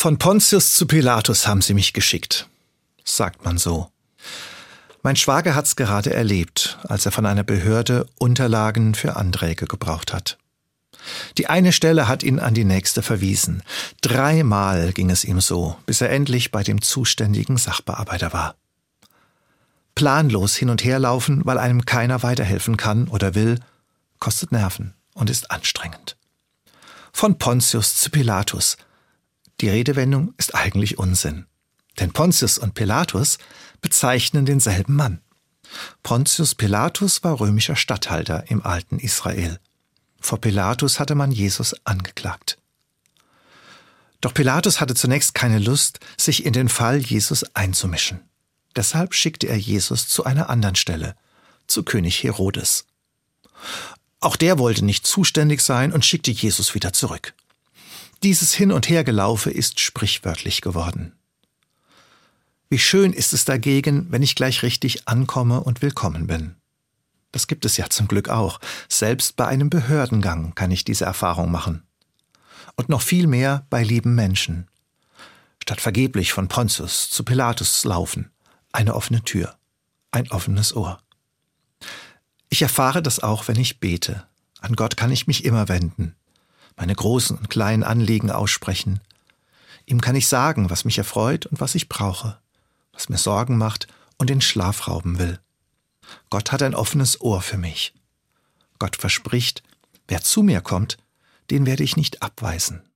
Von Pontius zu Pilatus haben sie mich geschickt, sagt man so. Mein Schwager hat's gerade erlebt, als er von einer Behörde Unterlagen für Anträge gebraucht hat. Die eine Stelle hat ihn an die nächste verwiesen. Dreimal ging es ihm so, bis er endlich bei dem zuständigen Sachbearbeiter war. Planlos hin und her laufen, weil einem keiner weiterhelfen kann oder will, kostet Nerven und ist anstrengend. Von Pontius zu Pilatus. Die Redewendung ist eigentlich Unsinn. Denn Pontius und Pilatus bezeichnen denselben Mann. Pontius Pilatus war römischer Statthalter im alten Israel. Vor Pilatus hatte man Jesus angeklagt. Doch Pilatus hatte zunächst keine Lust, sich in den Fall Jesus einzumischen. Deshalb schickte er Jesus zu einer anderen Stelle, zu König Herodes. Auch der wollte nicht zuständig sein und schickte Jesus wieder zurück. Dieses Hin und Hergelaufe ist sprichwörtlich geworden. Wie schön ist es dagegen, wenn ich gleich richtig ankomme und willkommen bin. Das gibt es ja zum Glück auch. Selbst bei einem Behördengang kann ich diese Erfahrung machen. Und noch viel mehr bei lieben Menschen. Statt vergeblich von Pontius zu Pilatus laufen, eine offene Tür, ein offenes Ohr. Ich erfahre das auch, wenn ich bete. An Gott kann ich mich immer wenden, meine großen und kleinen Anliegen aussprechen. Ihm kann ich sagen, was mich erfreut und was ich brauche, was mir Sorgen macht und den Schlaf rauben will. Gott hat ein offenes Ohr für mich. Gott verspricht, wer zu mir kommt, den werde ich nicht abweisen.